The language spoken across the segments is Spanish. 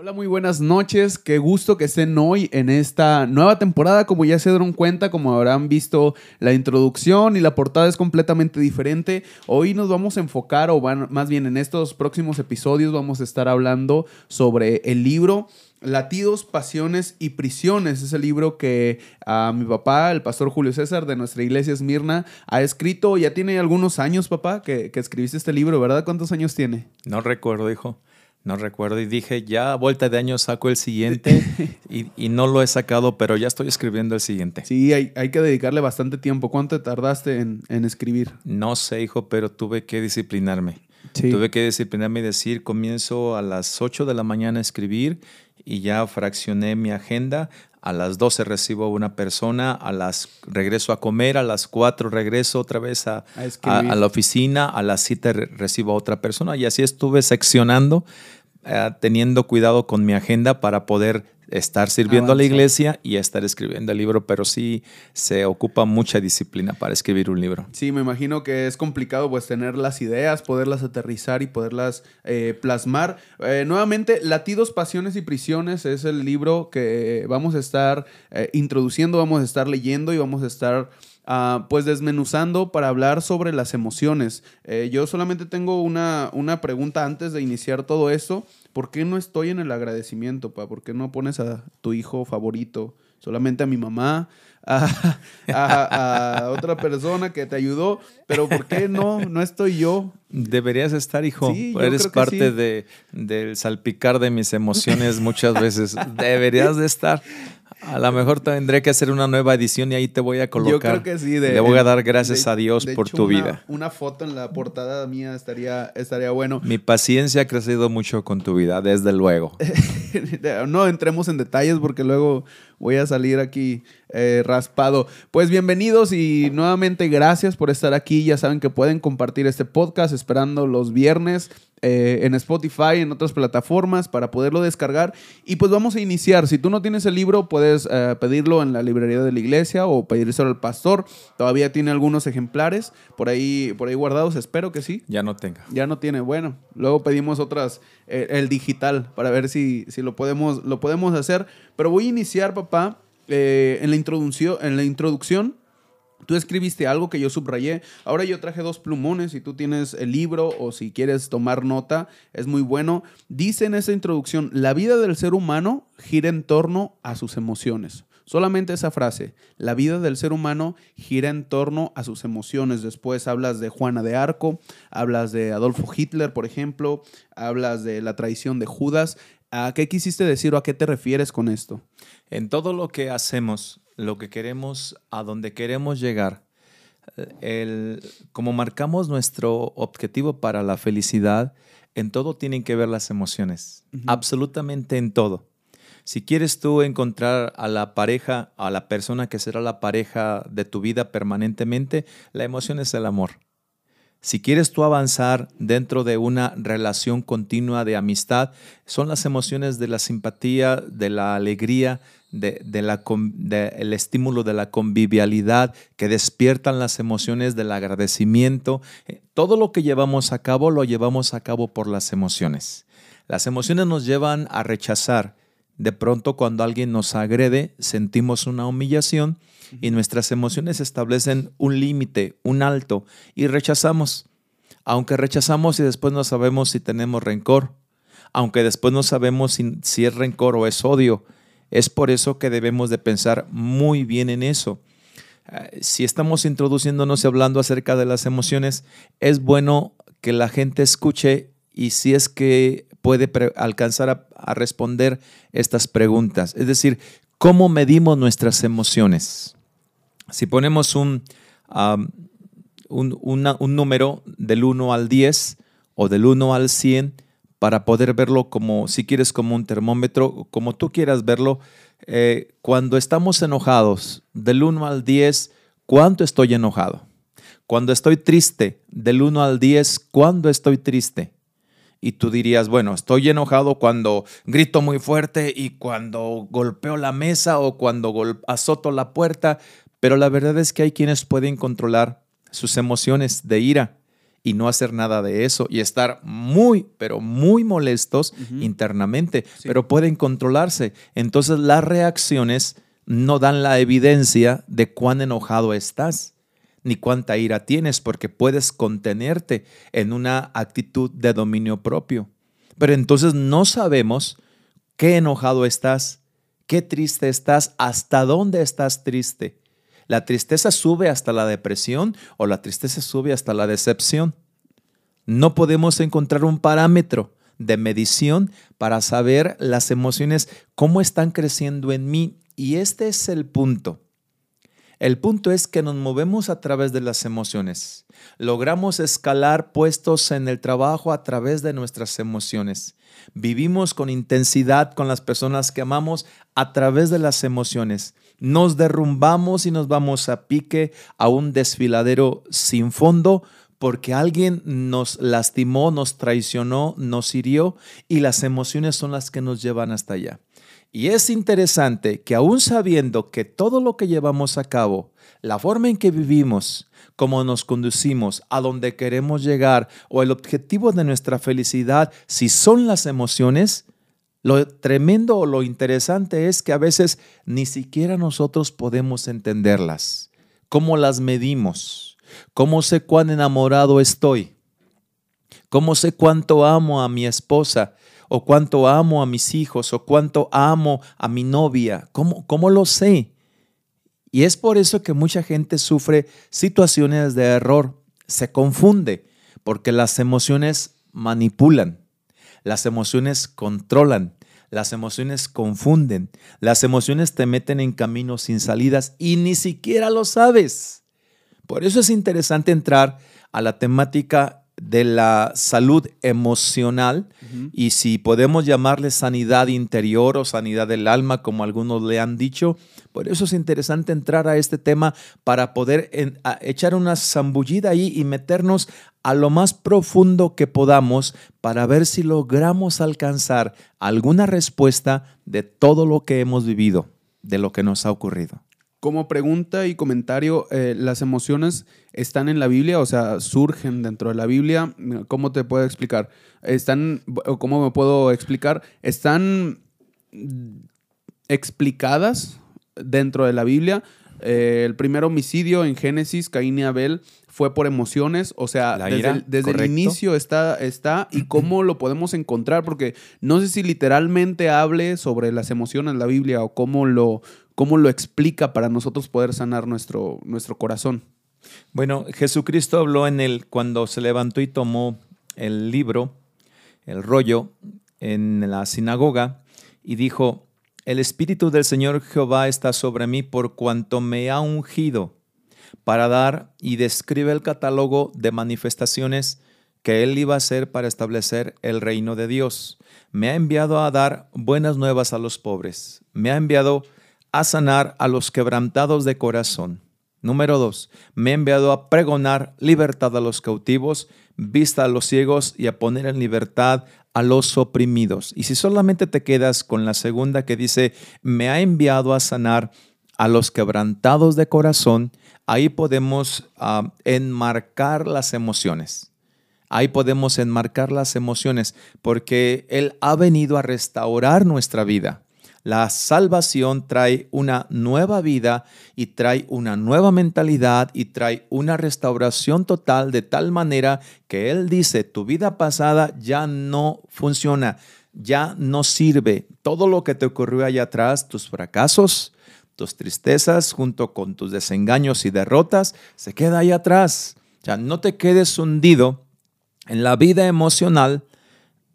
Hola, muy buenas noches. Qué gusto que estén hoy en esta nueva temporada. Como ya se dieron cuenta, como habrán visto, la introducción y la portada es completamente diferente. Hoy nos vamos a enfocar, o más bien en estos próximos episodios, vamos a estar hablando sobre el libro Latidos, Pasiones y Prisiones. Es el libro que a mi papá, el pastor Julio César de nuestra iglesia Esmirna, ha escrito. Ya tiene algunos años, papá, que, que escribiste este libro, ¿verdad? ¿Cuántos años tiene? No recuerdo, hijo. No recuerdo y dije, ya a vuelta de año saco el siguiente y, no lo he sacado, pero ya estoy escribiendo el siguiente. Sí, hay, hay que dedicarle bastante tiempo. ¿Cuánto tardaste en, escribir? No sé, hijo, pero tuve que disciplinarme. Tuve que disciplinarme y decir, comienzo a las 8 de la mañana a escribir y ya fraccioné mi agenda. A las 12 recibo a una persona, a las regreso a comer, a las 4 regreso otra vez a, a, la oficina, a las 7 recibo a otra persona. Y así estuve seccionando, eh, teniendo cuidado con mi agenda para poder estar sirviendo a la iglesia y estar escribiendo el libro, pero sí se ocupa mucha disciplina para escribir un libro. Sí, me imagino que es complicado pues tener las ideas, poderlas aterrizar y poderlas eh, plasmar. Eh, nuevamente, Latidos, Pasiones y Prisiones es el libro que vamos a estar eh, introduciendo, vamos a estar leyendo y vamos a estar... Ah, pues desmenuzando para hablar sobre las emociones. yo solamente tengo una, una pregunta antes de iniciar todo esto. ¿Por qué no estoy en el agradecimiento, pa? ¿Por qué no pones a tu hijo favorito? Solamente a mi mamá, a, otra persona que te ayudó, pero ¿por qué no, no estoy yo? Deberías estar, hijo. Eres parte de, del salpicar de mis emociones muchas veces. Deberías de estar. A lo mejor tendré que hacer una nueva edición y ahí te voy a colocar. Yo creo que sí. Le voy a dar gracias a Dios por tu vida. Una foto en la portada mía estaría, estaría bueno. Mi paciencia ha crecido mucho con tu vida, desde luego. no entremos en detalles porque luego voy a salir aquí eh, raspado. Pues bienvenidos y nuevamente gracias por estar aquí. Ya saben que pueden compartir este podcast esperando los viernes eh, en Spotify, en otras plataformas para poderlo descargar. Y pues vamos a iniciar. Si tú no tienes el libro, puedes eh, pedirlo en la librería de la iglesia o pedírselo al pastor. Todavía tiene algunos ejemplares por ahí, por ahí guardados. Espero que sí. Ya no tenga. Ya no tiene. Bueno, luego pedimos otras, eh, el digital, para ver si, si lo, podemos, lo podemos hacer. Pero voy a iniciar, papá, en, la introducción, en la introducción Tú escribiste algo que yo subrayé. Ahora yo traje dos plumones. Si tú tienes el libro o si quieres tomar nota, es muy bueno. Dice en esa introducción, la vida del ser humano gira en torno a sus emociones. Solamente esa frase, la vida del ser humano gira en torno a sus emociones. Después hablas de Juana de Arco, hablas de Adolfo Hitler, por ejemplo, hablas de la traición de Judas. ¿A qué quisiste decir o a qué te refieres con esto? En todo lo que hacemos, lo que queremos, a donde queremos llegar, el, como marcamos nuestro objetivo para la felicidad, en todo tienen que ver las emociones, absolutamente en todo. Si quieres tú encontrar a la pareja, a la persona que será la pareja de tu vida permanentemente, la emoción es el amor. Si quieres tú avanzar dentro de una relación continua de amistad, son las emociones de la simpatía, de la alegría, de, la, el estímulo de la convivialidad que despiertan las emociones del agradecimiento. Eh, todo lo que llevamos a cabo lo llevamos a cabo por las emociones. Las emociones nos llevan a rechazar. De pronto cuando alguien nos agrede, sentimos una humillación y nuestras emociones establecen un límite, un alto, y rechazamos. Aunque rechazamos y después no sabemos si tenemos rencor, aunque después no sabemos si, es rencor o es odio, es por eso que debemos de pensar muy bien en eso. Eh, si estamos introduciéndonos y hablando acerca de las emociones, es bueno que la gente escuche y si es que puede alcanzar a responder estas preguntas. Es decir, ¿cómo medimos nuestras emociones? Si ponemos un, un, número del 1 al 10 o del 1 al 100 para poder verlo como, si quieres, como un termómetro, como tú quieras verlo, eh, cuando estamos enojados, del 1 al 10, ¿cuánto estoy enojado? Cuando estoy triste, del 1 al 10, ¿cuándo estoy triste? Y tú dirías, bueno, estoy enojado cuando grito muy fuerte y cuando golpeo la mesa o cuando azoto la puerta, pero la verdad es que hay quienes pueden controlar sus emociones de ira y no hacer nada de eso y estar muy, pero muy molestos internamente, pero pueden controlarse. Entonces las reacciones no dan la evidencia de cuán enojado estás ni cuánta ira tienes, porque puedes contenerte en una actitud de dominio propio. Pero entonces no sabemos qué enojado estás, qué triste estás, hasta dónde estás triste. La tristeza sube hasta la depresión o la tristeza sube hasta la decepción. No podemos encontrar un parámetro de medición para saber las emociones, cómo están creciendo en mí. Y este es el punto. El punto es que nos movemos a través de las emociones. Logramos escalar puestos en el trabajo a través de nuestras emociones. Vivimos con intensidad con las personas que amamos a través de las emociones. Nos derrumbamos y nos vamos a pique a un desfiladero sin fondo porque alguien nos lastimó, nos traicionó, nos hirió y las emociones son las que nos llevan hasta allá. Y es interesante que aún sabiendo que todo lo que llevamos a cabo, la forma en que vivimos, cómo nos conducimos, a donde queremos llegar o el objetivo de nuestra felicidad, si son las emociones, lo tremendo o lo interesante es que a veces ni siquiera nosotros podemos entenderlas. ¿Cómo las medimos? ¿Cómo sé cuán enamorado estoy? ¿Cómo sé cuánto amo a mi esposa? O cuánto amo a mis hijos, o cuánto amo a mi novia. ¿Cómo, cómo lo sé? Y es por eso que mucha gente sufre situaciones de error, se confunde, porque las emociones manipulan, las emociones controlan, las emociones confunden, las emociones te meten en caminos sin salidas y ni siquiera lo sabes. Por eso es interesante entrar a la temática de la salud emocional y si podemos llamarle sanidad interior o sanidad del alma, como algunos le han dicho. Por eso es interesante entrar a este tema para poder echar una zambullida ahí y meternos a lo más profundo que podamos para ver si logramos alcanzar alguna respuesta de todo lo que hemos vivido, de lo que nos ha ocurrido. Como pregunta y comentario, eh, ¿las emociones están en la Biblia? O sea, surgen dentro de la Biblia. ¿Cómo te puedo explicar? ¿Están, o cómo me puedo explicar? ¿Están explicadas dentro de la Biblia? Eh, el primer homicidio en Génesis, Caín y Abel, fue por emociones, o sea, desde, el, inicio está, está y cómo lo podemos encontrar, porque no sé si literalmente hable sobre las emociones en la Biblia o cómo lo, cómo lo explica para nosotros poder sanar nuestro, nuestro corazón. Bueno, Jesucristo habló en el, cuando se levantó y tomó el libro, el rollo, en la sinagoga, y dijo, el Espíritu del Señor Jehová está sobre mí por cuanto me ha ungido para dar y describe el catálogo de manifestaciones que él iba a hacer para establecer el reino de Dios. Me ha enviado a dar buenas nuevas a los pobres. Me ha enviado a sanar a los quebrantados de corazón. Número dos, me ha enviado a pregonar libertad a los cautivos, vista a los ciegos y a poner en libertad a los oprimidos. Y si solamente te quedas con la segunda que dice, me ha enviado a sanar a los quebrantados de corazón, ahí podemos ah, enmarcar las emociones. Ahí podemos enmarcar las emociones porque Él ha venido a restaurar nuestra vida. La salvación trae una nueva vida y trae una nueva mentalidad y trae una restauración total de tal manera que Él dice, tu vida pasada ya no funciona, ya no sirve. Todo lo que te ocurrió allá atrás, tus fracasos, tus tristezas junto con tus desengaños y derrotas, se queda ahí atrás. Ya no te quedes hundido en la vida emocional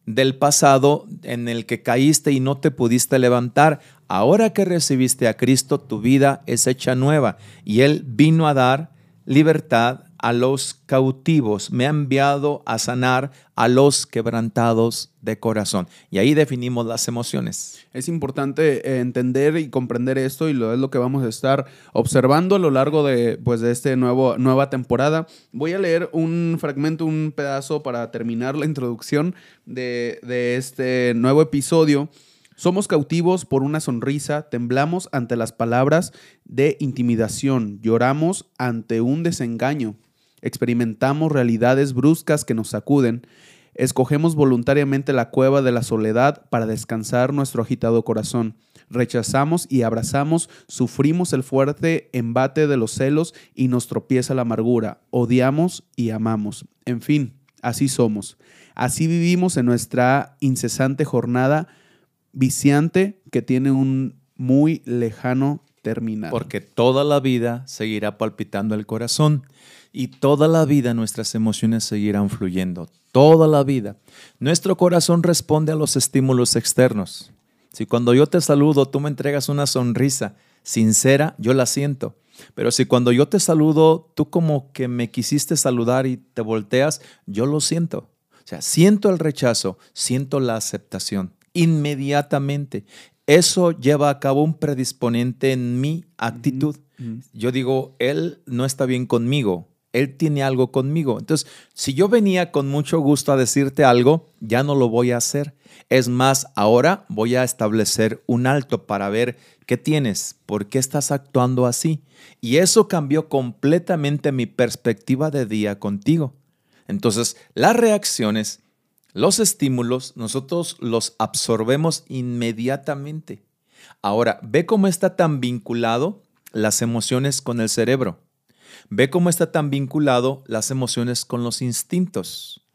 del pasado en el que caíste y no te pudiste levantar. Ahora que recibiste a Cristo, tu vida es hecha nueva y Él vino a dar libertad a los cautivos, me ha enviado a sanar a los quebrantados de corazón. Y ahí definimos las emociones. Es importante eh, entender y comprender esto y lo es lo que vamos a estar observando a lo largo de, pues, de esta nueva temporada. Voy a leer un fragmento, un pedazo para terminar la introducción de, de este nuevo episodio. Somos cautivos por una sonrisa, temblamos ante las palabras de intimidación, lloramos ante un desengaño, experimentamos realidades bruscas que nos sacuden, escogemos voluntariamente la cueva de la soledad para descansar nuestro agitado corazón. Rechazamos y abrazamos, sufrimos el fuerte embate de los celos y nos tropieza la amargura. Odiamos y amamos. En fin, así somos. Así vivimos en nuestra incesante jornada viciante que tiene un muy lejano terminal. Porque toda la vida seguirá palpitando el corazón y toda la vida nuestras emociones seguirán fluyendo. Toda la vida. Nuestro corazón responde a los estímulos externos. Si cuando yo te saludo tú me entregas una sonrisa sincera, yo la siento. Pero si cuando yo te saludo tú como que me quisiste saludar y te volteas, yo lo siento. O sea, siento el rechazo, siento la aceptación inmediatamente. Eso lleva a cabo un predisponente en mi actitud. Yo digo, él no está bien conmigo, él tiene algo conmigo. Entonces, si yo venía con mucho gusto a decirte algo, ya no lo voy a hacer. Es más, ahora voy a establecer un alto para ver qué tienes, por qué estás actuando así. Y eso cambió completamente mi perspectiva de día contigo. Entonces, las reacciones los estímulos nosotros los absorbemos inmediatamente. Ahora, ve cómo está tan vinculado las emociones con el cerebro. Ve cómo está tan vinculado las emociones con los instintos.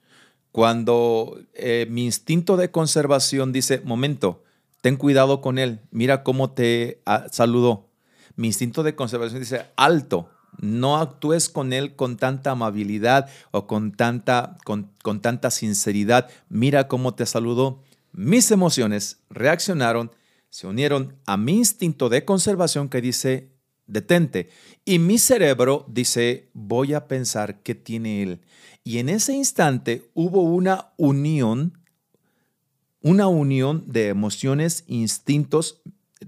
Cuando eh, mi instinto de conservación dice, momento, ten cuidado con él, mira cómo te ah, saludó. Mi instinto de conservación dice, alto, no actúes con él con tanta amabilidad o con tanta, con, tanta sinceridad. Mira cómo te saludó. Mis emociones reaccionaron, se unieron a mi instinto de conservación que dice, detente. Y mi cerebro dice, voy a pensar qué tiene él. Y en ese instante hubo una unión, una unión de emociones, instintos,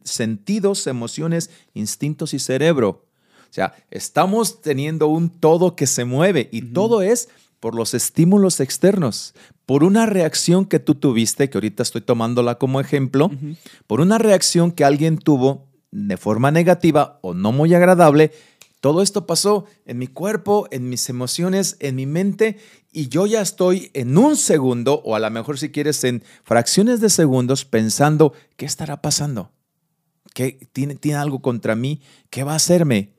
sentidos, emociones, instintos y cerebro. O sea, estamos teniendo un todo que se mueve y todo es por los estímulos externos, por una reacción que tú tuviste, que ahorita estoy tomándola como ejemplo, por una reacción que alguien tuvo de forma negativa o no muy agradable. Todo esto pasó en mi cuerpo, en mis emociones, en mi mente y yo ya estoy en un segundo o a lo mejor si quieres en fracciones de segundos pensando, ¿qué estará pasando? ¿Qué tiene, tiene algo contra mí? ¿Qué va a hacerme?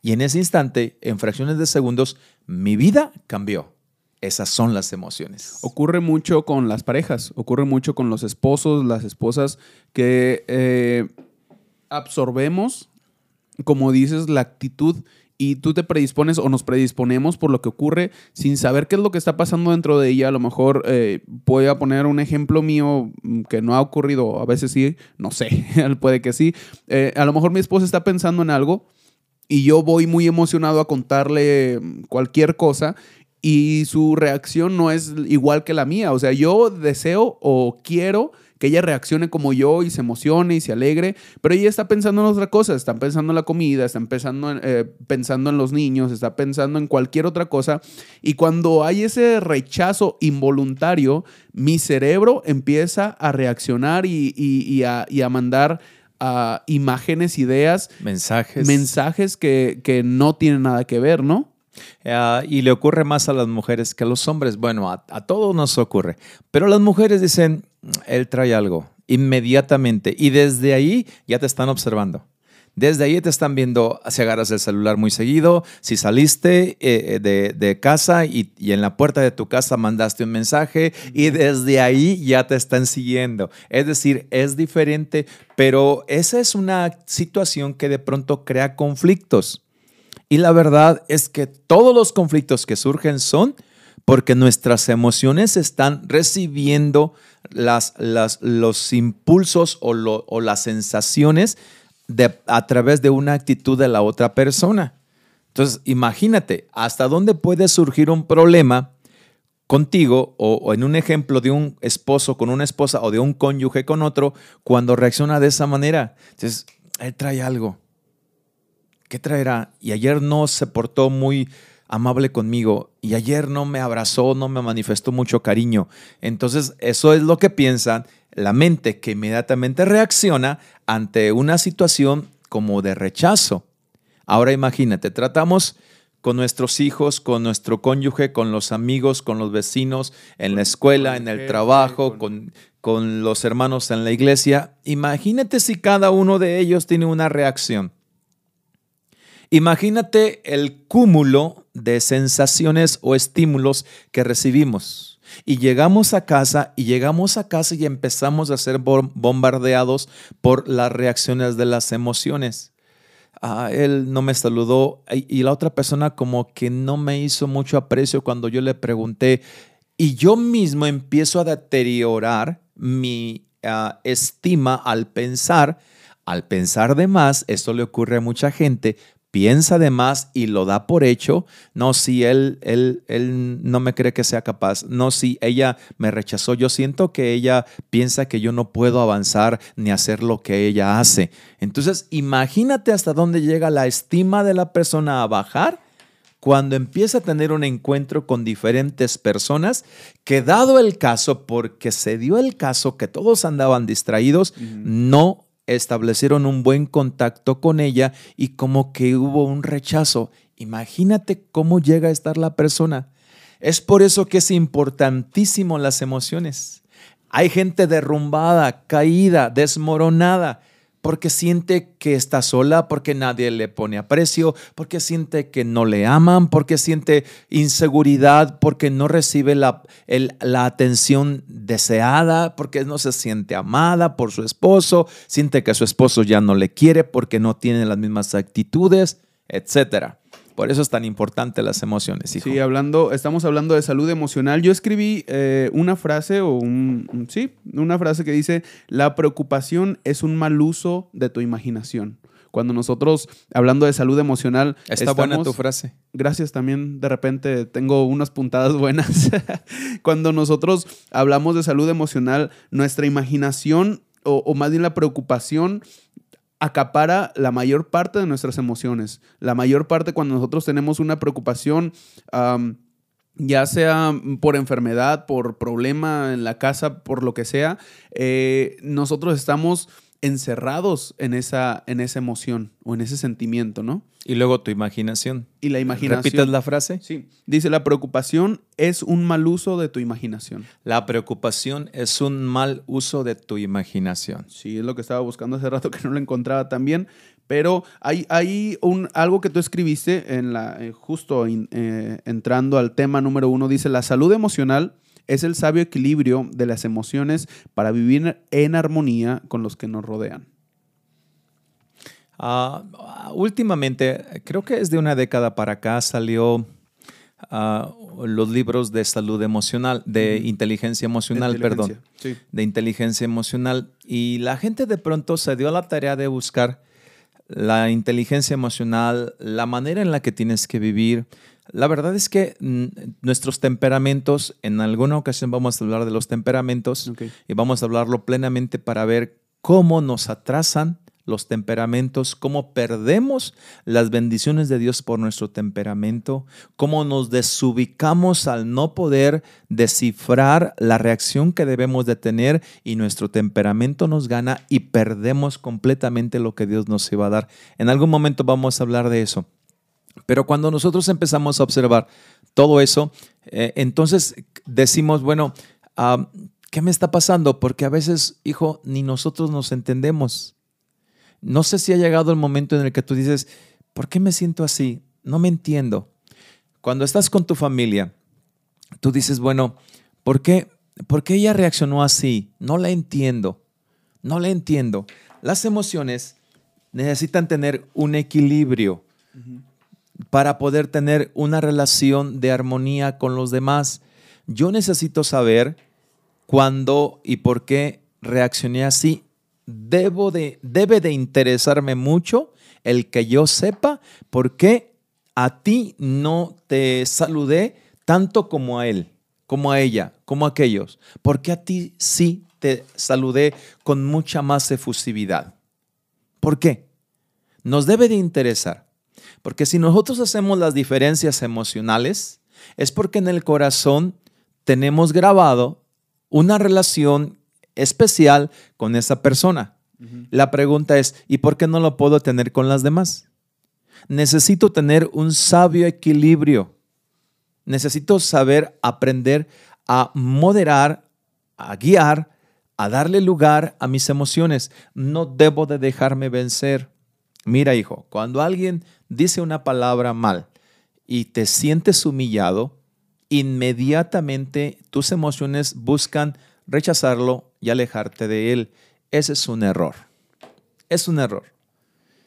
Y en ese instante, en fracciones de segundos, mi vida cambió. Esas son las emociones. Ocurre mucho con las parejas, ocurre mucho con los esposos, las esposas, que eh, absorbemos, como dices, la actitud y tú te predispones o nos predisponemos por lo que ocurre sin saber qué es lo que está pasando dentro de ella. A lo mejor eh, a poner un ejemplo mío mm, que no ha ocurrido, a veces sí, no sé, puede que sí. Eh, a lo mejor mi esposa está pensando en algo y yo voy muy emocionado a contarle cualquier cosa y su reacción no es igual que la mía. O sea, yo deseo o quiero que ella reaccione como yo y se emocione y se alegre, pero ella está pensando en otra cosa, está pensando en la comida, está pensando en, eh, pensando en los niños, está pensando en cualquier otra cosa. Y cuando hay ese rechazo involuntario, mi cerebro empieza a reaccionar y, a, y a mandar imágenes, ideas, mensajes, mensajes que, que no tienen nada que ver, ¿no? Ah, y le ocurre más a las mujeres que a los hombres. Bueno, a, a, todos nos ocurre. Pero las mujeres dicen, él trae algo inmediatamente. Y desde ahí ya te están observando. Desde ahí te están viendo si agarras el celular muy seguido, si saliste eh, de, casa y, en la puerta de tu casa mandaste un mensaje y desde ahí ya te están siguiendo. Es decir, es diferente, pero esa es una situación que de pronto crea conflictos. Y la verdad es que todos los conflictos que surgen son porque nuestras emociones están recibiendo los impulsos o, o las sensaciones a través de una actitud de la otra persona. Entonces, imagínate, ¿hasta dónde puede surgir un problema contigo o, en un ejemplo de un esposo con una esposa o de un cónyuge con otro cuando reacciona de esa manera? Entonces, él trae algo. ¿Qué traerá? Y ayer no se portó muy amable conmigo y ayer no me abrazó, no me manifestó mucho cariño. Entonces, eso es lo que piensan la mente que inmediatamente reacciona ante una situación como de rechazo. Ahora imagínate, tratamos con nuestros hijos, con nuestro cónyuge, con los amigos, con los vecinos, en la escuela, en el trabajo, con, con los hermanos en la iglesia. Imagínate si cada uno de ellos tiene una reacción. Imagínate el cúmulo de sensaciones o estímulos que recibimos. Y llegamos a casa y llegamos a casa y empezamos a ser bombardeados por las reacciones de las emociones. Ah, él no me saludó y la otra persona como que no me hizo mucho aprecio cuando yo le pregunté y yo mismo empiezo a deteriorar mi ah, estima al pensar, al pensar de más, esto le ocurre a mucha gente, piensa de más y lo da por hecho. No, si él, él, él no me cree que sea capaz. No, si ella me rechazó. Yo siento que ella piensa que yo no puedo avanzar ni hacer lo que ella hace. Entonces, imagínate hasta dónde llega la estima de la persona a bajar cuando empieza a tener un encuentro con diferentes personas, que dado el caso, porque se dio el caso que todos andaban distraídos, no establecieron un buen contacto con ella y como que hubo un rechazo. Imagínate cómo llega a estar la persona. Es por eso que es importantísimo las emociones. Hay gente derrumbada, caída, desmoronada, porque siente que está sola, porque nadie le pone aprecio, porque siente que no le aman, porque siente inseguridad, porque no recibe la, la, atención deseada, porque no se siente amada por su esposo, siente que su esposo ya no le quiere porque no tiene las mismas actitudes, etcétera. Por eso es tan importante las emociones, hijo. Sí, hablando, estamos hablando de salud emocional. Yo escribí eh, una frase o un, sí, una frase que dice, la preocupación es un mal uso de tu imaginación. Cuando nosotros, hablando de salud emocional... Está buena tu frase. Gracias, también de repente tengo unas puntadas buenas. Cuando nosotros hablamos de salud emocional, nuestra imaginación o, o, más bien la preocupación acapara la mayor parte de nuestras emociones. La mayor parte cuando nosotros tenemos una preocupación, ya sea por enfermedad, por problema en la casa, por lo que sea, eh, nosotros estamos encerrados en esa, en esa emoción o en ese sentimiento, ¿no? Y luego tu imaginación. Y la imaginación. ¿Repites la frase? Sí. Dice, la preocupación es un mal uso de tu imaginación. La preocupación es un mal uso de tu imaginación. Sí, es lo que estaba buscando hace rato que no lo encontraba también. Pero hay, hay un, algo que tú escribiste en la, eh, justo eh, entrando al tema número uno. Dice, la salud emocional es el sabio equilibrio de las emociones para vivir en armonía con los que nos rodean. Ah, últimamente, creo que es de una década para acá, salió ah, los libros de salud emocional, de inteligencia emocional, perdón, de inteligencia emocional. Y la gente de pronto se dio a la tarea de buscar la inteligencia emocional, la manera en la que tienes que vivir, la verdad es que mm, nuestros temperamentos, en alguna ocasión vamos a hablar de los temperamentos y vamos a hablarlo plenamente para ver cómo nos atrasan los temperamentos, cómo perdemos las bendiciones de Dios por nuestro temperamento, cómo nos desubicamos al no poder descifrar la reacción que debemos de tener y nuestro temperamento nos gana y perdemos completamente lo que Dios nos iba a dar. En algún momento vamos a hablar de eso. Pero cuando nosotros empezamos a observar todo eso, eh, entonces decimos, bueno, ¿qué me está pasando? Porque a veces, hijo, ni nosotros nos entendemos. No sé si ha llegado el momento en el que tú dices, ¿por qué me siento así? No me entiendo. Cuando estás con tu familia, tú dices, bueno, ¿por qué, ¿por qué ella reaccionó así? No la entiendo. No la entiendo. Las emociones necesitan tener un equilibrio para poder tener una relación de armonía con los demás. Yo necesito saber cuándo y por qué reaccioné así. Debo de, debe de interesarme mucho el que yo sepa por qué a ti no te saludé tanto como a él, como a ella, como a aquellos. Porque a ti sí te saludé con mucha más efusividad. ¿Por qué? Nos debe de interesar. Porque si nosotros hacemos las diferencias emocionales, es porque en el corazón tenemos grabado una relación especial con esa persona. La pregunta es, ¿y por qué no lo puedo tener con las demás? Necesito tener un sabio equilibrio. Necesito saber aprender a moderar, a guiar, a darle lugar a mis emociones. No debo de dejarme vencer. Mira, hijo, cuando alguien dice una palabra mal y te sientes humillado, inmediatamente tus emociones buscan rechazarlo y alejarte de él. Ese es un error. Es un error.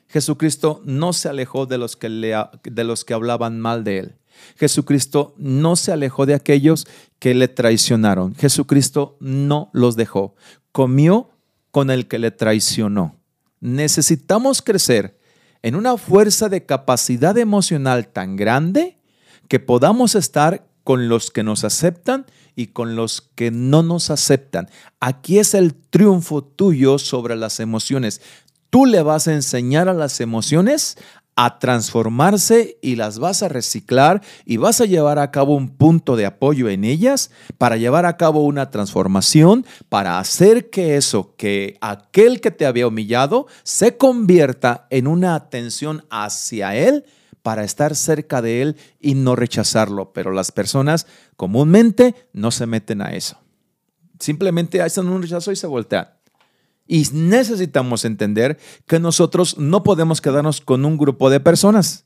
Jesucristo no se alejó de los que, le, de los que hablaban mal de él. Jesucristo no se alejó de aquellos que le traicionaron. Jesucristo no los dejó. Comió con el que le traicionó. Necesitamos crecer en una fuerza de capacidad emocional tan grande que podamos estar con los que nos aceptan y con los que no nos aceptan. Aquí es el triunfo tuyo sobre las emociones. Tú le vas a enseñar a las emociones a transformarse y las vas a reciclar y vas a llevar a cabo un punto de apoyo en ellas para llevar a cabo una transformación, para hacer que eso, que aquel que te había humillado, se convierta en una atención hacia él para estar cerca de él y no rechazarlo. Pero las personas comúnmente no se meten a eso. Simplemente hacen un rechazo y se voltean. Y necesitamos entender que nosotros no podemos quedarnos con un grupo de personas.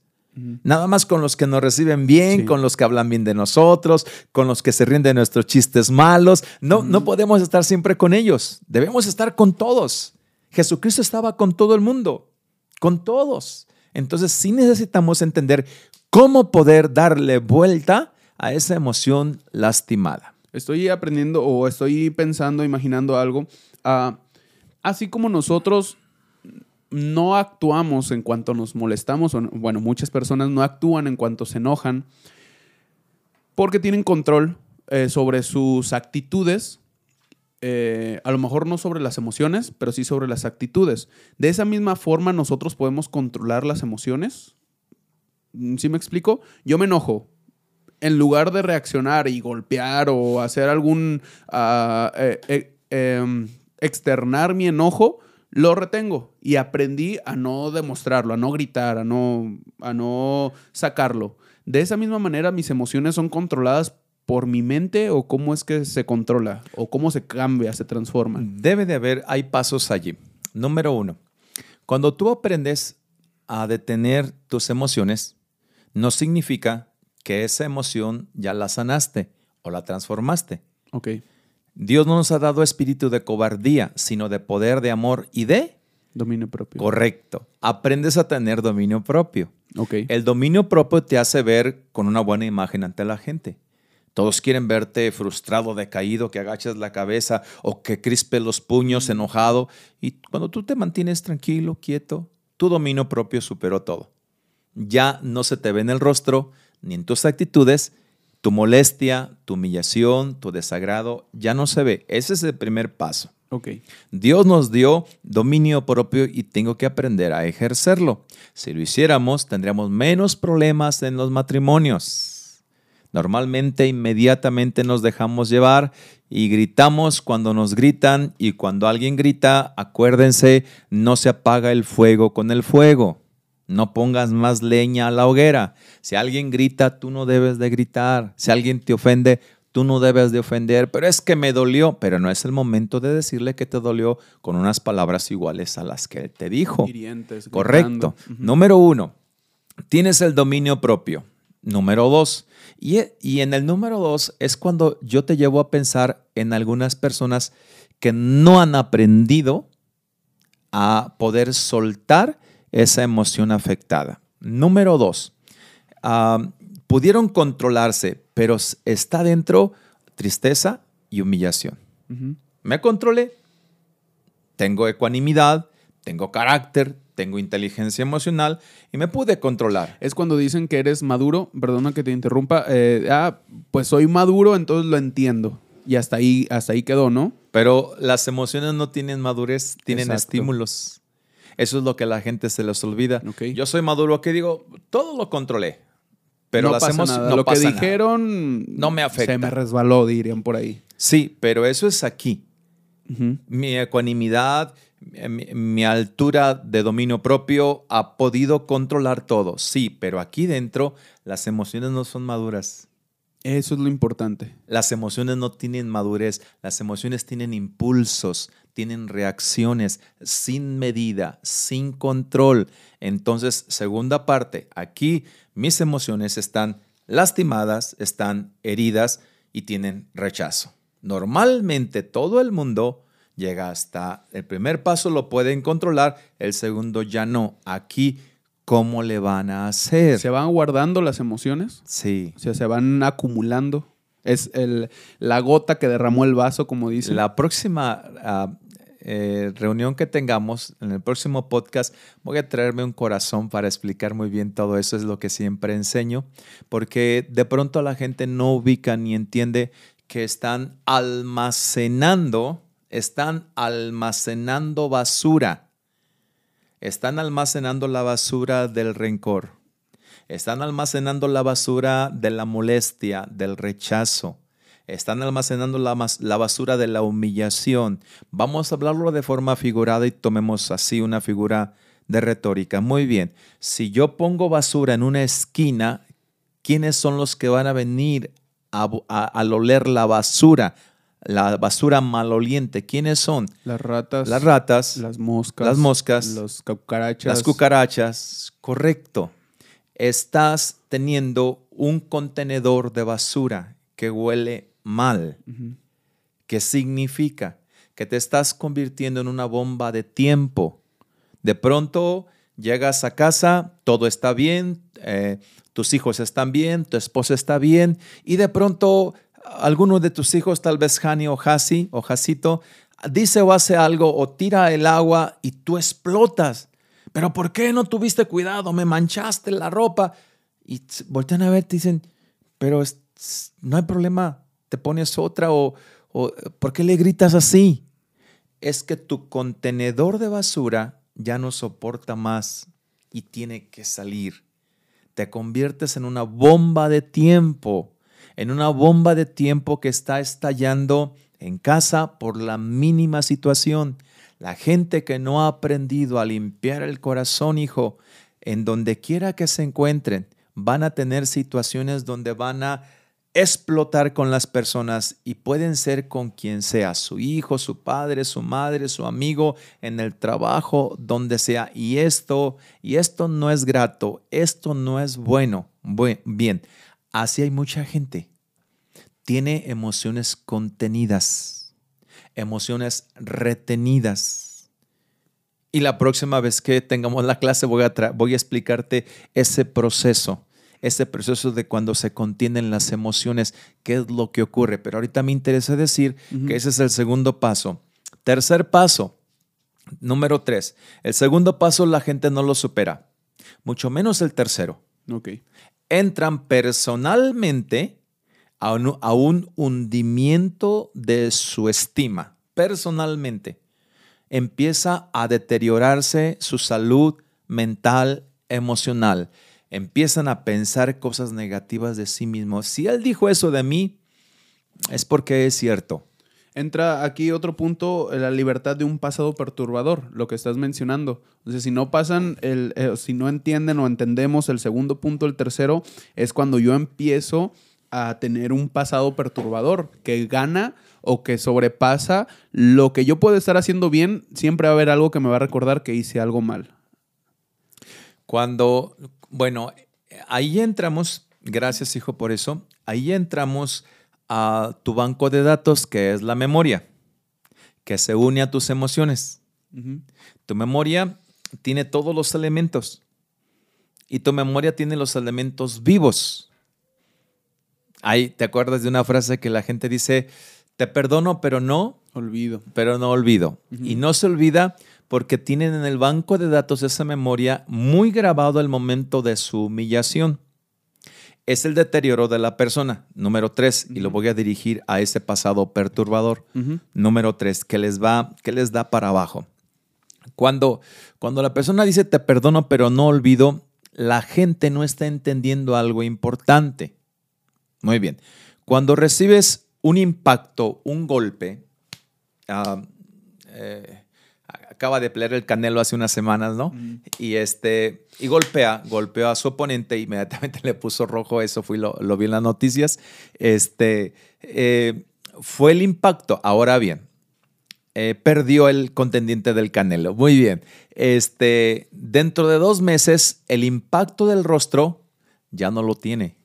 Nada más con los que nos reciben bien, con los que hablan bien de nosotros, con los que se ríen de nuestros chistes malos. No, no podemos estar siempre con ellos. Debemos estar con todos. Jesucristo estaba con todo el mundo, con todos. Entonces sí necesitamos entender cómo poder darle vuelta a esa emoción lastimada. Estoy aprendiendo o estoy pensando, imaginando algo. Uh, así como nosotros no actuamos en cuanto nos molestamos, bueno, muchas personas no actúan en cuanto se enojan, porque tienen control eh, sobre sus actitudes, eh, a lo mejor no sobre las emociones, pero sí sobre las actitudes. De esa misma forma nosotros podemos controlar las emociones. ¿Sí me explico? Yo me enojo. En lugar de reaccionar y golpear o hacer algún... Uh, eh, em, externar mi enojo, lo retengo y aprendí a no demostrarlo, a no gritar, a no, a no sacarlo. De esa misma manera, mis emociones son controladas por mi mente o cómo es que se controla o cómo se cambia, se transforma. Debe de haber, hay pasos allí. Número uno, cuando tú aprendes a detener tus emociones, no significa que esa emoción ya la sanaste o la transformaste. Ok. Dios no nos ha dado espíritu de cobardía, sino de poder, de amor y de dominio propio. Correcto. Aprendes a tener dominio propio. Okay. El dominio propio te hace ver con una buena imagen ante la gente. Todos quieren verte frustrado, decaído, que agachas la cabeza o que crispes los puños, enojado. Y cuando tú te mantienes tranquilo, quieto, tu dominio propio superó todo. Ya no se te ve en el rostro ni en tus actitudes, tu molestia, tu humillación, tu desagrado ya no se ve. Ese es el primer paso. Okay. Dios nos dio dominio propio y tengo que aprender a ejercerlo. Si lo hiciéramos, tendríamos menos problemas en los matrimonios. Normalmente inmediatamente nos dejamos llevar y gritamos cuando nos gritan y cuando alguien grita, acuérdense, no se apaga el fuego con el fuego. No pongas más leña a la hoguera. Si alguien grita, tú no debes de gritar. Si alguien te ofende, tú no debes de ofender. Pero es que me dolió. Pero no es el momento de decirle que te dolió con unas palabras iguales a las que él te dijo. Correcto. Número uno, tienes el dominio propio. Número dos, y, y en el número dos es cuando yo te llevo a pensar en algunas personas que no han aprendido a poder soltar esa emoción afectada. Número dos, pudieron controlarse, pero está dentro tristeza y humillación. Me controlé, tengo ecuanimidad, tengo carácter, tengo inteligencia emocional y me pude controlar. Es cuando dicen que eres maduro, perdona que te interrumpa, eh, ah, pues soy maduro, entonces lo entiendo. Y hasta ahí, hasta ahí quedó, ¿no? Pero las emociones no tienen madurez, tienen estímulos. Eso es lo que a la gente se les olvida. Yo soy maduro, que digo, todo lo controlé. Pero no las. No lo que dijeron. No me afecta. Se me resbaló, dirían por ahí. Sí, pero eso es aquí. Mi ecuanimidad, mi, altura de dominio propio ha podido controlar todo. Sí, pero aquí dentro las emociones no son maduras. Eso es lo importante. Las emociones no tienen madurez, las emociones tienen impulsos, tienen reacciones sin medida, sin control. Entonces, segunda parte, aquí mis emociones están lastimadas, están heridas y tienen rechazo. Normalmente todo el mundo llega hasta el primer paso, lo pueden controlar, el segundo ya no. Aquí, ¿cómo le van a hacer? ¿Se van guardando las emociones? Sí. O sea, se van acumulando. Es el, la gota que derramó el vaso, como dice. La próxima ah, eh, reunión que tengamos, en el próximo podcast, voy a traerme un corazón para explicar muy bien todo eso. Es lo que siempre enseño, porque de pronto la gente no ubica ni entiende que están almacenando, están almacenando basura. Están almacenando la basura del rencor. Están almacenando la basura de la molestia, del rechazo. Están almacenando la, basura de la humillación. Vamos a hablarlo de forma figurada y tomemos así una figura de retórica. Muy bien. Si yo pongo basura en una esquina, ¿quiénes son los que van a venir a- al oler la basura? La basura maloliente. ¿Quiénes son? Las ratas. Las ratas, Las moscas. Las moscas. Los cucarachas. las cucarachas. Correcto. Estás teniendo un contenedor de basura que huele mal. ¿Qué significa? Que te estás convirtiendo en una bomba de tiempo. De pronto llegas a casa, todo está bien, eh, tus hijos están bien, tu esposa está bien, y de pronto alguno de tus hijos, tal vez Hani o Hasi o Hasito, dice o hace algo o tira el agua y tú explotas. Pero ¿por qué no tuviste cuidado? Me manchaste la ropa. Y voltean a ver, te dicen, pero no hay problema, te pones otra o, o ¿por qué le gritas así? Es que tu contenedor de basura ya no soporta más y tiene que salir. Te conviertes en una bomba de tiempo, en una bomba de tiempo que está estallando en casa por la mínima situación. La gente que no ha aprendido a limpiar el corazón, hijo, en donde quiera que se encuentren, van a tener situaciones donde van a explotar con las personas y pueden ser con quien sea, su hijo, su padre, su madre, su amigo, en el trabajo, donde sea. Y esto, y esto no es grato, esto no es bueno. Bue- Bien, así hay mucha gente. Tiene emociones contenidas, emociones retenidas. Y la próxima vez que tengamos la clase voy a, voy a explicarte ese proceso, ese proceso de cuando se contienen las emociones, qué es lo que ocurre. Pero ahorita me interesa decir que ese es el segundo paso. Tercer paso, número tres. El segundo paso la gente no lo supera, mucho menos el tercero Ok. Entran personalmente a un, a un hundimiento de su estima, personalmente. Empieza a deteriorarse su salud mental, emocional. Empiezan a pensar cosas negativas de sí mismos. Si él dijo eso de mí, es porque es cierto. Entra aquí otro punto, eh, la libertad de un pasado perturbador, lo que estás mencionando. Si no pasan, el, eh, si no entienden o entendemos el segundo punto, el tercero, es cuando yo empiezo a tener un pasado perturbador que gana o que sobrepasa lo que yo puedo estar haciendo bien, siempre va a haber algo que me va a recordar que hice algo mal. Cuando, bueno, ahí entramos, gracias hijo por eso, ahí entramos a tu banco de datos que es la memoria, que se une a tus emociones. Tu memoria tiene todos los elementos y tu memoria tiene los elementos vivos. Ahí te acuerdas de una frase que la gente dice, te perdono, pero no, Olvido. pero no olvido. Y no se olvida porque tienen en el banco de datos esa memoria muy grabado el momento de su humillación. Es el deterioro de la persona, número tres, y lo voy a dirigir a ese pasado perturbador. Número tres, que les va, que les da para abajo. Cuando, cuando la persona dice te perdono, pero no olvido, la gente no está entendiendo algo importante. Muy bien. Cuando recibes un impacto, un golpe, ah, eh, acaba de pelear el Canelo hace unas semanas, ¿no? Y este, y golpea, golpeó a su oponente, inmediatamente le puso rojo, eso lo, lo vi en las noticias. Este, eh, fue el impacto. Ahora bien, eh, perdió el contendiente del Canelo. Muy bien. Este, dentro de dos meses, el impacto del rostro ya no lo tiene.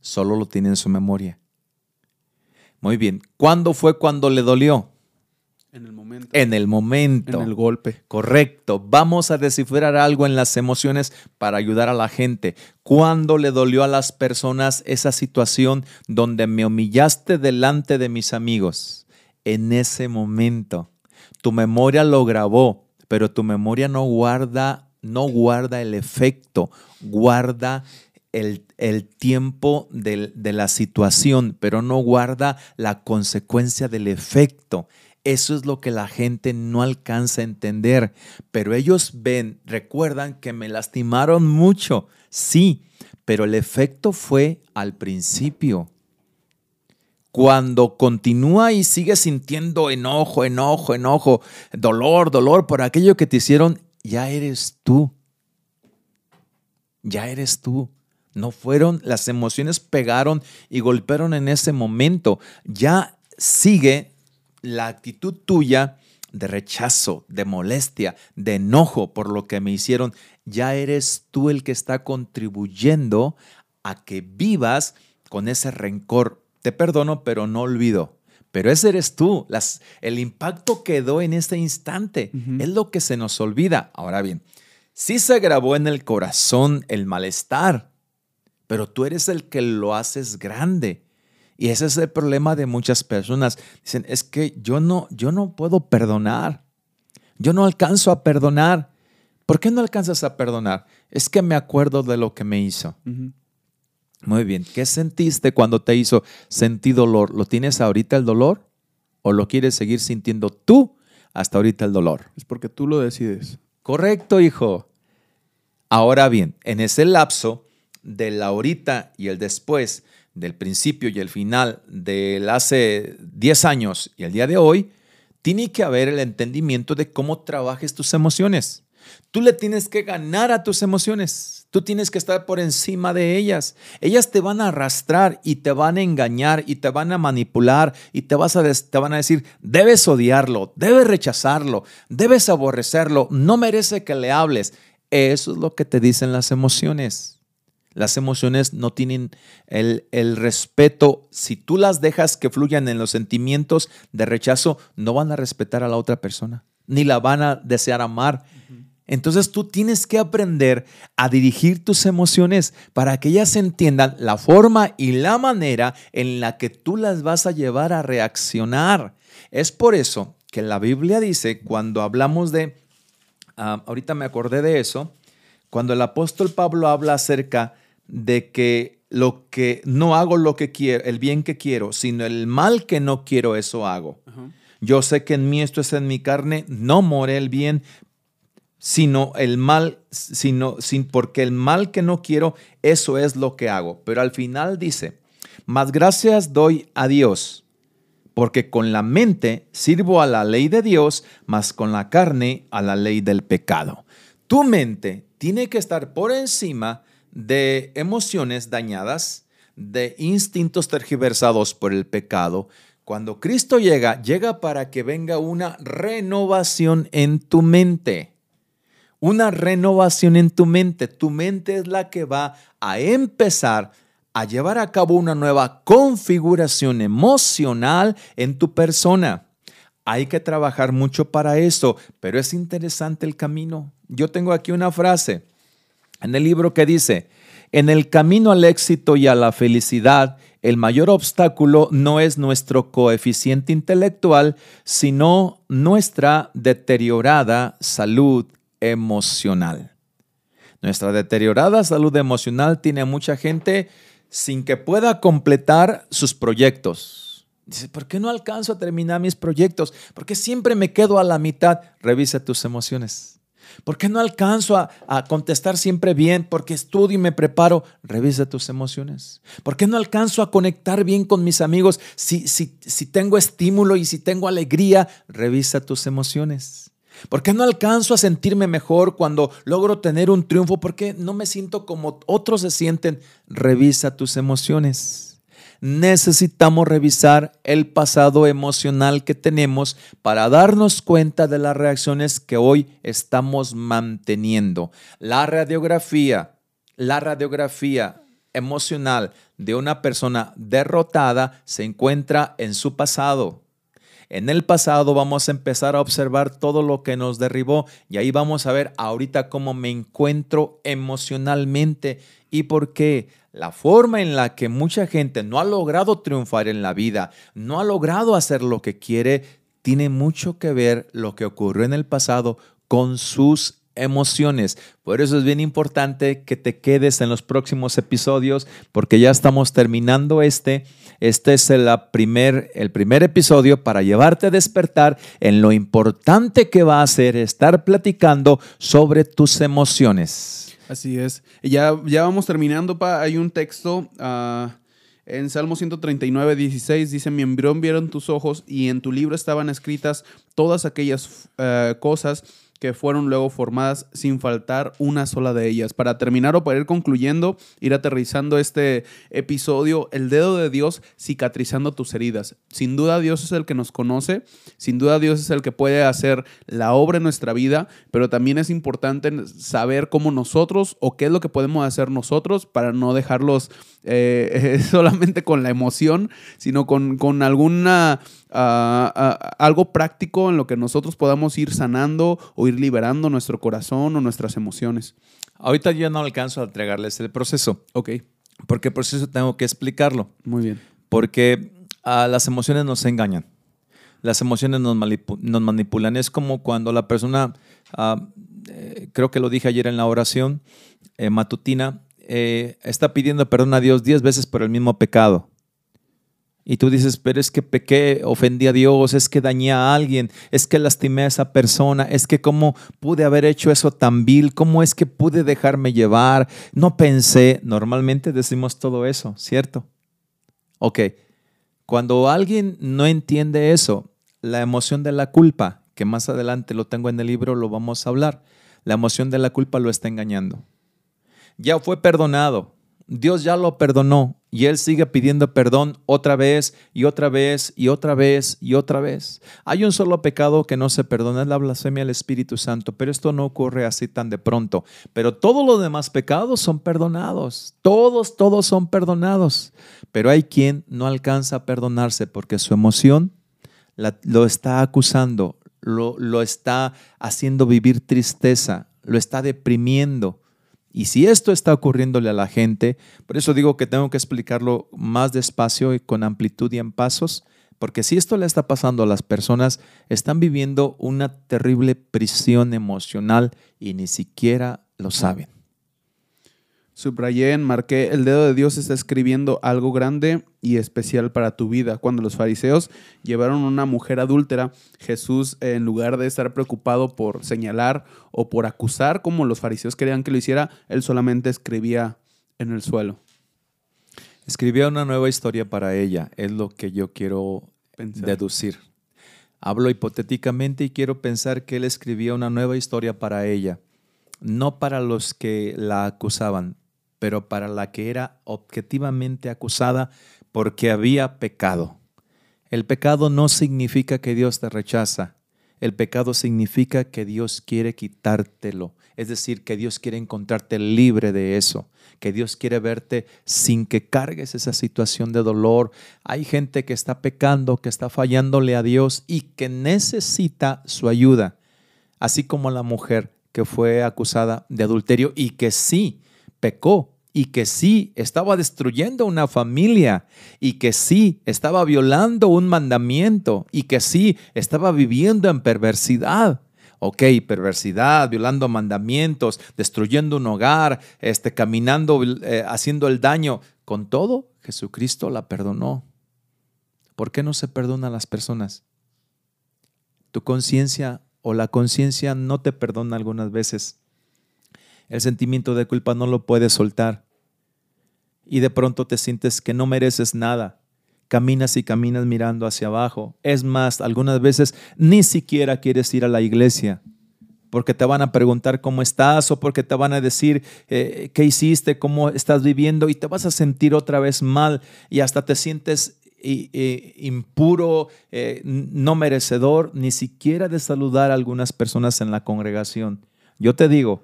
Solo lo tiene en su memoria. Muy bien. ¿Cuándo fue cuando le dolió? En el momento. En el momento. En el golpe. Correcto. Vamos a descifrar algo en las emociones para ayudar a la gente. ¿Cuándo le dolió a las personas esa situación donde me humillaste delante de mis amigos? En ese momento. Tu memoria lo grabó, pero tu memoria no guarda, no guarda el efecto, guarda el, tiempo de la situación, pero no guarda la consecuencia del efecto. Eso es lo que la gente no alcanza a entender. Pero ellos ven, recuerdan que me lastimaron mucho. Sí, pero el efecto fue al principio. Cuando continúa y sigue sintiendo enojo, enojo, enojo, dolor, dolor por aquello que te hicieron, ya eres tú. Ya eres tú. No fueron, las emociones pegaron y golpearon en ese momento. Ya sigue la actitud tuya de rechazo, de molestia, de enojo por lo que me hicieron. Ya eres tú el que está contribuyendo a que vivas con ese rencor. Te perdono, pero no olvido. Pero ese eres tú. Las, el impacto quedó en este instante. Es lo que se nos olvida. Ahora bien, sí se grabó en el corazón el malestar, pero tú eres el que lo haces grande. Y ese es el problema de muchas personas. Dicen, es que yo no, yo no puedo perdonar. Yo no alcanzo a perdonar. ¿Por qué no alcanzas a perdonar? Es que me acuerdo de lo que me hizo. Muy bien. ¿Qué sentiste cuando te hizo sentir dolor? ¿Lo tienes ahorita el dolor? ¿O lo quieres seguir sintiendo tú hasta ahorita el dolor? Es porque tú lo decides. Correcto, hijo. Ahora bien, en ese lapso, del ahorita y el después, del principio y el final del hace 10 años y el día de hoy, tiene que haber el entendimiento de cómo trabajes tus emociones. Tú le tienes que ganar a tus emociones. Tú tienes que estar por encima de ellas. Ellas te van a arrastrar y te van a engañar y te van a manipular y te, vas a te van a decir, debes odiarlo, debes rechazarlo, debes aborrecerlo, no merece que le hables. Eso es lo que te dicen las emociones. Las emociones no tienen el, respeto. Si tú las dejas que fluyan en los sentimientos de rechazo, no van a respetar a la otra persona, ni la van a desear amar. Entonces tú tienes que aprender a dirigir tus emociones para que ellas entiendan la forma y la manera en la que tú las vas a llevar a reaccionar. Es por eso que la Biblia dice, cuando hablamos de, ah, ahorita me acordé de eso, cuando el apóstol Pablo habla acerca de que lo que no hago lo que quiero, el bien que quiero, sino el mal que no quiero, eso hago. Yo sé que en mí esto es en mi carne, no more el bien, sino el mal, sino sin porque el mal que no quiero, eso es lo que hago. Pero al final dice, más gracias doy a Dios, porque con la mente sirvo a la ley de Dios, más con la carne a la ley del pecado. Tu mente tiene que estar por encima de emociones dañadas, de instintos tergiversados por el pecado. Cuando Cristo llega, llega para que venga una renovación en tu mente. Una renovación en tu mente. Tu mente es la que va a empezar a llevar a cabo una nueva configuración emocional en tu persona. Hay que trabajar mucho para eso, pero es interesante el camino. Yo tengo aquí una frase en el libro que dice, en el camino al éxito y a la felicidad, el mayor obstáculo no es nuestro coeficiente intelectual, sino nuestra deteriorada salud emocional. Nuestra deteriorada salud emocional tiene a mucha gente sin que pueda completar sus proyectos. Dice, ¿por qué no alcanzo a terminar mis proyectos? ¿Por qué siempre me quedo a la mitad? Revisa tus emociones. ¿Por qué no alcanzo a, contestar siempre bien? Porque estudio y me preparo. Revisa tus emociones. ¿Por qué no alcanzo a conectar bien con mis amigos? Si, si, si tengo estímulo y si tengo alegría, revisa tus emociones. ¿Por qué no alcanzo a sentirme mejor cuando logro tener un triunfo? ¿Por qué no me siento como otros se sienten? Revisa tus emociones necesitamos revisar el pasado emocional que tenemos para darnos cuenta de las reacciones que hoy estamos manteniendo. La radiografía, la radiografía emocional de una persona derrotada se encuentra en su pasado. En el pasado vamos a empezar a observar todo lo que nos derribó y ahí vamos a ver ahorita cómo me encuentro emocionalmente y por qué. La forma en la que mucha gente no ha logrado triunfar en la vida, no ha logrado hacer lo que quiere, tiene mucho que ver lo que ocurrió en el pasado con sus emociones. Por eso es bien importante que te quedes en los próximos episodios porque ya estamos terminando este este es el primer, el primer episodio para llevarte a despertar en lo importante que va a ser estar platicando sobre tus emociones. Así es. Ya, ya vamos terminando, pa. Hay un texto uh, en Salmo 139, 16. Dice, mi embrión vieron tus ojos y en tu libro estaban escritas todas aquellas uh, cosas que fueron luego formadas sin faltar una sola de ellas. Para terminar o para ir concluyendo, ir aterrizando este episodio, el dedo de Dios cicatrizando tus heridas. Sin duda Dios es el que nos conoce, sin duda Dios es el que puede hacer la obra en nuestra vida, pero también es importante saber cómo nosotros o qué es lo que podemos hacer nosotros para no dejarlos eh, solamente con la emoción, sino con, con alguna algo práctico en lo que nosotros podamos ir sanando o ir liberando nuestro corazón o nuestras emociones. Ahorita yo no alcanzo a entregarles el proceso. Ok. Porque el proceso tengo que explicarlo. Muy bien. Porque ah, las emociones nos engañan. Las emociones nos, nos manipulan. Es como cuando la persona, ah, eh, creo que lo dije ayer en la oración eh, matutina, eh, está pidiendo perdón a Dios diez veces por el mismo pecado. Y tú dices, pero es que pequé, ofendí a Dios, es que dañé a alguien, es que lastimé a esa persona, es que cómo pude haber hecho eso tan vil, cómo es que pude dejarme llevar, no pensé. Normalmente decimos todo eso, ¿cierto? Ok, cuando alguien no entiende eso, la emoción de la culpa, que más adelante lo tengo en el libro, lo vamos a hablar, la emoción de la culpa lo está engañando. Ya fue perdonado, Dios ya lo perdonó y él sigue pidiendo perdón otra vez y otra vez y otra vez y otra vez. Hay un solo pecado que no se perdona, es la blasfemia al Espíritu Santo, pero esto no ocurre así tan de pronto. Pero todos los demás pecados son perdonados, todos, todos son perdonados. Pero hay quien no alcanza a perdonarse porque su emoción lo está acusando, lo, lo está haciendo vivir tristeza, lo está deprimiendo y si esto está ocurriéndole a la gente, por eso digo que tengo que explicarlo más despacio y con amplitud y en pasos, porque si esto le está pasando a las personas, están viviendo una terrible prisión emocional y ni siquiera lo saben. Subrayé, marqué, el dedo de Dios está escribiendo algo grande y especial para tu vida. Cuando los fariseos llevaron a una mujer adúltera, Jesús, en lugar de estar preocupado por señalar o por acusar, como los fariseos querían que lo hiciera, él solamente escribía en el suelo. Escribía una nueva historia para ella, es lo que yo quiero deducir. Hablo hipotéticamente y quiero pensar que él escribía una nueva historia para ella, no para los que la acusaban, pero para la que era objetivamente acusada porque había pecado. El pecado no significa que Dios te rechaza. El pecado significa que Dios quiere quitártelo. Es decir, que Dios quiere encontrarte libre de eso. Que Dios quiere verte sin que cargues esa situación de dolor. Hay gente que está pecando, que está fallándole a Dios y que necesita su ayuda. Así como la mujer que fue acusada de adulterio y que sí pecó y que sí estaba destruyendo una familia y que sí estaba violando un mandamiento y que sí estaba viviendo en perversidad. Ok, perversidad, violando mandamientos, destruyendo un hogar, este, caminando, eh, haciendo el daño. Con todo, Jesucristo la perdonó. ¿Por qué no se perdona a las personas? Tu conciencia o la conciencia no te perdona algunas veces el sentimiento de culpa no lo puedes soltar. Y de pronto te sientes que no mereces nada, caminas y caminas mirando hacia abajo. Es más, algunas veces ni siquiera quieres ir a la iglesia porque te van a preguntar cómo estás o porque te van a decir eh, qué hiciste, cómo estás viviendo y te vas a sentir otra vez mal y hasta te sientes impuro, eh, no merecedor, ni siquiera de saludar a algunas personas en la congregación. Yo te digo,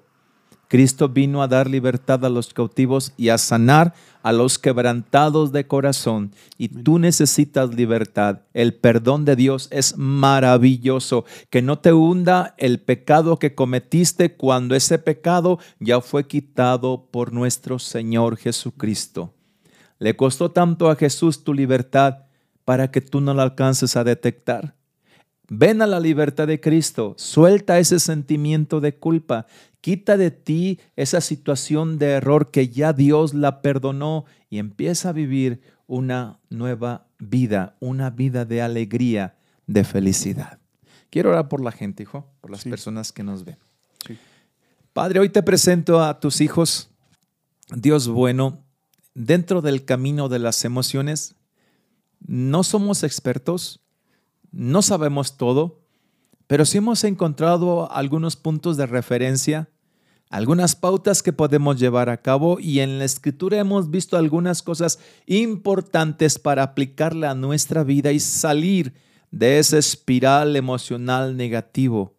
Cristo vino a dar libertad a los cautivos y a sanar a los quebrantados de corazón. Y tú necesitas libertad. El perdón de Dios es maravilloso. Que no te hunda el pecado que cometiste cuando ese pecado ya fue quitado por nuestro Señor Jesucristo. Le costó tanto a Jesús tu libertad para que tú no la alcances a detectar. Ven a la libertad de Cristo, suelta ese sentimiento de culpa, quita de ti esa situación de error que ya Dios la perdonó y empieza a vivir una nueva vida, una vida de alegría, de felicidad. Quiero orar por la gente, hijo, por las personas que nos ven. Padre, hoy te presento a tus hijos, Dios bueno, dentro del camino de las emociones. No somos expertos, no sabemos todo, pero sí hemos encontrado algunos puntos de referencia, algunas pautas que podemos llevar a cabo y en la escritura hemos visto algunas cosas importantes para aplicarla a nuestra vida y salir de esa espiral emocional negativo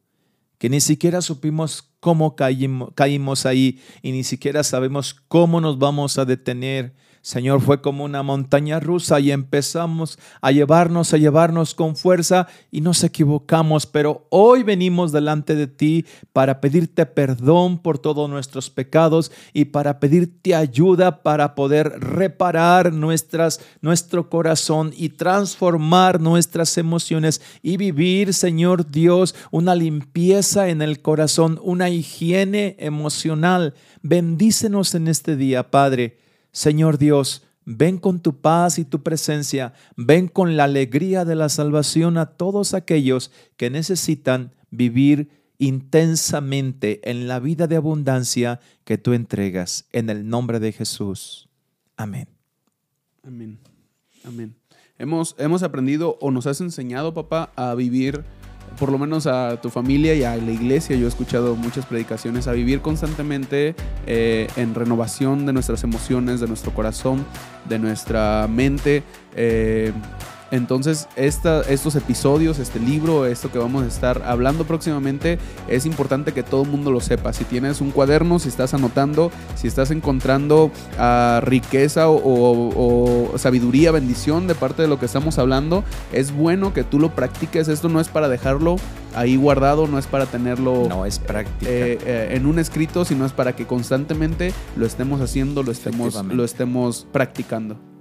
que ni siquiera supimos cómo caímos, caímos ahí y ni siquiera sabemos cómo nos vamos a detener Señor, fue como una montaña rusa y empezamos a llevarnos, a llevarnos con fuerza y nos equivocamos, pero hoy venimos delante de ti para pedirte perdón por todos nuestros pecados y para pedirte ayuda para poder reparar nuestras, nuestro corazón y transformar nuestras emociones y vivir, Señor Dios, una limpieza en el corazón, una higiene emocional. Bendícenos en este día, Padre. Señor Dios, ven con tu paz y tu presencia, ven con la alegría de la salvación a todos aquellos que necesitan vivir intensamente en la vida de abundancia que tú entregas. En el nombre de Jesús. Amén. Amén. Amén. Hemos, hemos aprendido o nos has enseñado, papá, a vivir por lo menos a tu familia y a la iglesia, yo he escuchado muchas predicaciones, a vivir constantemente eh, en renovación de nuestras emociones, de nuestro corazón, de nuestra mente. Eh, entonces, estos episodios, este libro, esto que vamos a estar hablando próximamente, es importante que todo el mundo lo sepa. Si tienes un cuaderno, si estás anotando, si estás encontrando ah, riqueza o, sabiduría, bendición de parte de lo que estamos hablando, es bueno que tú lo practiques. Esto no es para dejarlo ahí guardado, no es para tenerlo no, es práctica. Eh, eh, en un escrito, sino es para que constantemente lo estemos haciendo, lo estemos, lo estemos practicando.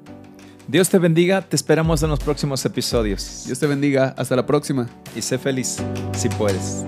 Dios te bendiga, te esperamos en los próximos episodios. Dios te bendiga, hasta la próxima. Y sé feliz, si puedes.